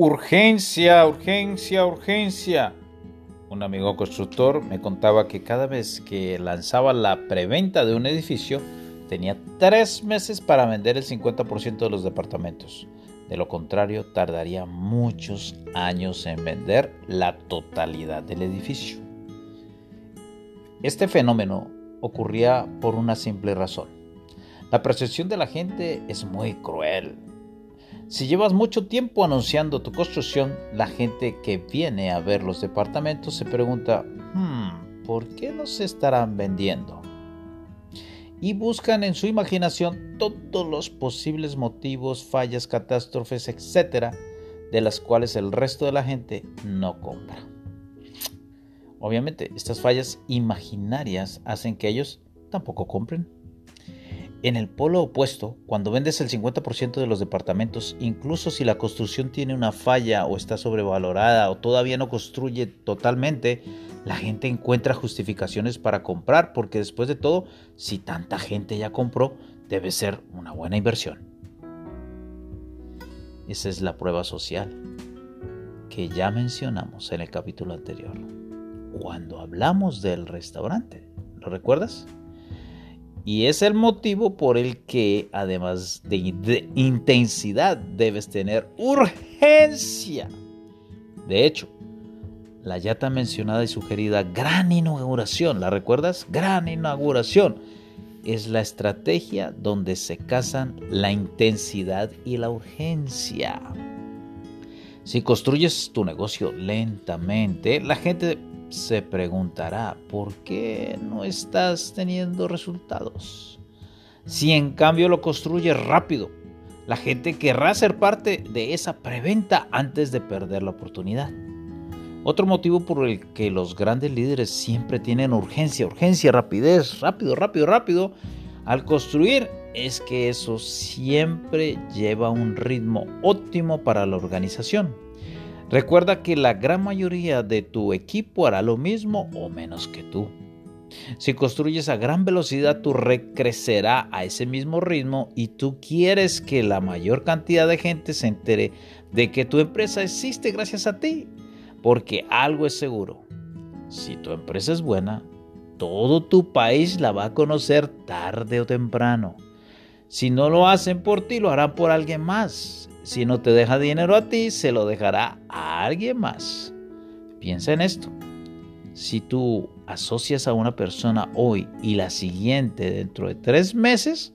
Urgencia, urgencia, urgencia. Un amigo constructor me contaba que cada vez que lanzaba la preventa de un edificio, tenía tres meses para vender el 50% de los departamentos. De lo contrario, tardaría muchos años en vender la totalidad del edificio. Este fenómeno ocurría por una simple razón. La percepción de la gente es muy cruel. Si llevas mucho tiempo anunciando tu construcción, la gente que viene a ver los departamentos se pregunta, hmm, ¿por qué no se estarán vendiendo? Y buscan en su imaginación todos los posibles motivos, fallas, catástrofes, etc., de las cuales el resto de la gente no compra. Obviamente, estas fallas imaginarias hacen que ellos tampoco compren. En el polo opuesto, cuando vendes el 50% de los departamentos, incluso si la construcción tiene una falla o está sobrevalorada o todavía no construye totalmente, la gente encuentra justificaciones para comprar porque después de todo, si tanta gente ya compró, debe ser una buena inversión. Esa es la prueba social que ya mencionamos en el capítulo anterior, cuando hablamos del restaurante. ¿Lo recuerdas? Y es el motivo por el que, además de, intensidad, debes tener urgencia. De hecho, la ya tan mencionada y sugerida gran inauguración, ¿la recuerdas? Gran inauguración es la estrategia donde se casan la intensidad y la urgencia. Si construyes tu negocio lentamente, la gente se preguntará, ¿por qué no estás teniendo resultados? Si en cambio lo construyes rápido, la gente querrá ser parte de esa preventa antes de perder la oportunidad. Otro motivo por el que los grandes líderes siempre tienen urgencia, urgencia, rapidez, rápido, rápido, rápido, al construir es que eso siempre lleva un ritmo óptimo para la organización. Recuerda que la gran mayoría de tu equipo hará lo mismo o menos que tú. Si construyes a gran velocidad, tu red crecerá a ese mismo ritmo y tú quieres que la mayor cantidad de gente se entere de que tu empresa existe gracias a ti. Porque algo es seguro. Si tu empresa es buena, todo tu país la va a conocer tarde o temprano. Si no lo hacen por ti, lo harán por alguien más. Si no te deja dinero a ti, se lo dejará alguien más. Piensa en esto. Si tú asocias a una persona hoy y la siguiente dentro de tres meses,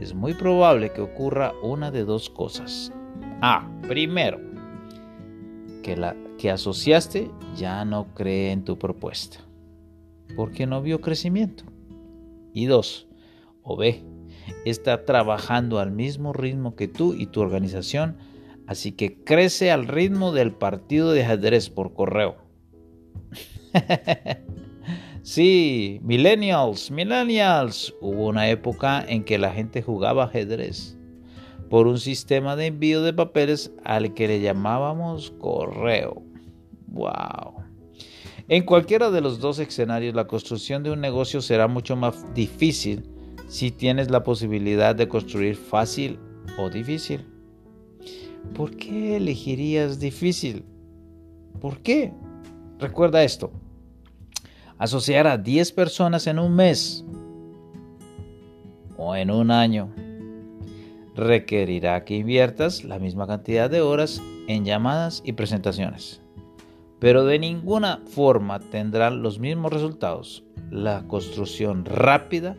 es muy probable que ocurra una de dos cosas. A. Primero, que la que asociaste ya no cree en tu propuesta, porque no vio crecimiento. Y dos, o B, está trabajando al mismo ritmo que tú y tu organización, así que crece al ritmo del partido de ajedrez por correo. sí, millennials, millennials. Hubo una época en que la gente jugaba ajedrez por un sistema de envío de papeles al que le llamábamos correo. Wow. En cualquiera de los dos escenarios, la construcción de un negocio será mucho más difícil si tienes la posibilidad de construir fácil o difícil. ¿Por qué elegirías difícil? ¿Por qué? Recuerda esto. Asociar a 10 personas en un mes o en un año requerirá que inviertas la misma cantidad de horas en llamadas y presentaciones. Pero de ninguna forma tendrán los mismos resultados. La construcción rápida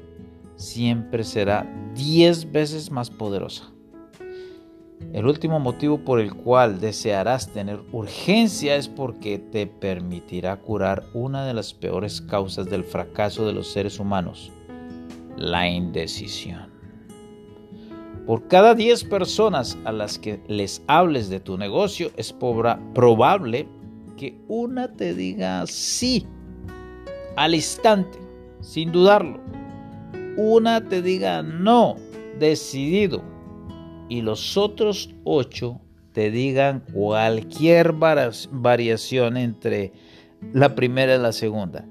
siempre será 10 veces más poderosa. El último motivo por el cual desearás tener urgencia es porque te permitirá curar una de las peores causas del fracaso de los seres humanos, la indecisión. Por cada 10 personas a las que les hables de tu negocio, es probable que una te diga sí al instante, sin dudarlo una te diga no, decidido, y los otros ocho te digan cualquier variación entre la primera y la segunda.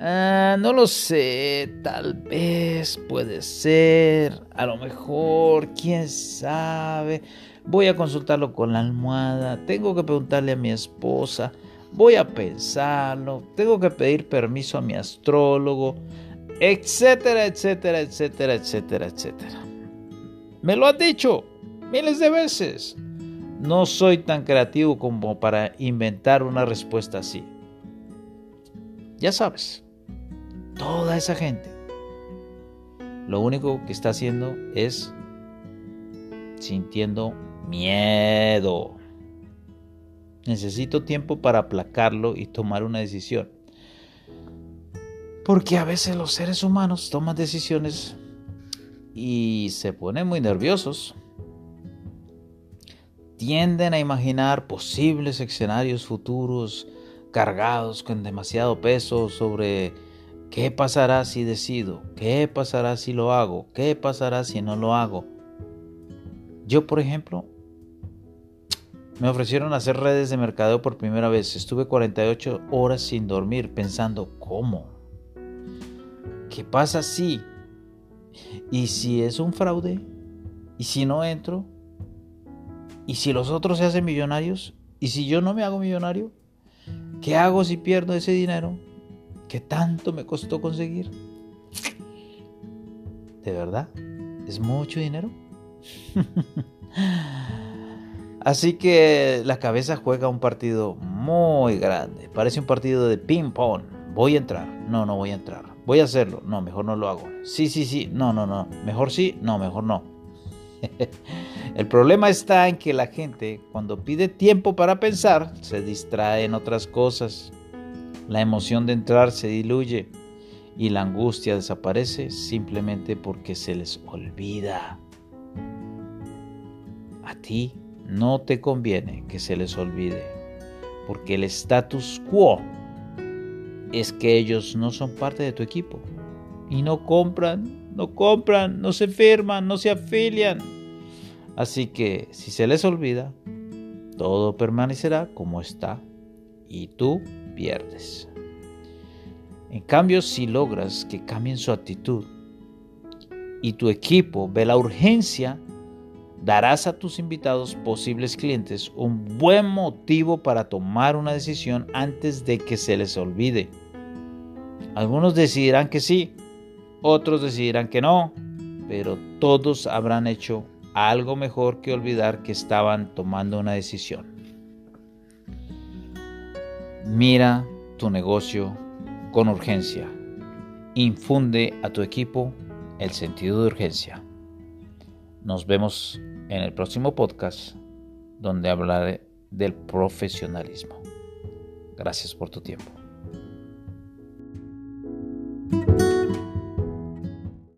Ah, no lo sé, tal vez, puede ser, a lo mejor, quién sabe. Voy a consultarlo con la almohada, tengo que preguntarle a mi esposa, voy a pensarlo, tengo que pedir permiso a mi astrólogo, etcétera, etcétera, etcétera, etcétera, etcétera. Me lo han dicho miles de veces. No soy tan creativo como para inventar una respuesta así. Ya sabes, toda esa gente lo único que está haciendo es sintiendo miedo. Necesito tiempo para aplacarlo y tomar una decisión. Porque a veces los seres humanos toman decisiones y se ponen muy nerviosos. Tienden a imaginar posibles escenarios futuros cargados con demasiado peso sobre qué pasará si decido, qué pasará si lo hago, qué pasará si no lo hago. Yo, por ejemplo, me ofrecieron hacer redes de mercadeo por primera vez. Estuve 48 horas sin dormir pensando, ¿cómo? ¿Qué pasa si? ¿Y si es un fraude? ¿Y si no entro? ¿Y si los otros se hacen millonarios? ¿Y si yo no me hago millonario? ¿Qué hago si pierdo ese dinero? ¿Qué tanto me costó conseguir? ¿De verdad? ¿Es mucho dinero? Así que la cabeza juega un partido muy grande. Parece un partido de ping-pong. Voy a entrar. No, no voy a entrar. Voy a hacerlo. No, mejor no lo hago. Sí, sí, sí. No, no, no. Mejor sí. No, mejor no. El problema está en que la gente cuando pide tiempo para pensar se distrae en otras cosas. La emoción de entrar se diluye y la angustia desaparece simplemente porque se les olvida. A ti no te conviene que se les olvide, porque el status quo es que ellos no son parte de tu equipo y no compran, no compran, no se firman, no se afilian. Así que si se les olvida, todo permanecerá como está y tú pierdes. En cambio, si logras que cambien su actitud y tu equipo ve la urgencia darás a tus invitados posibles clientes un buen motivo para tomar una decisión antes de que se les olvide. Algunos decidirán que sí, otros decidirán que no, pero todos habrán hecho algo mejor que olvidar que estaban tomando una decisión. Mira tu negocio con urgencia. Infunde a tu equipo el sentido de urgencia. Nos vemos en el próximo podcast donde hablaré del profesionalismo. Gracias por tu tiempo.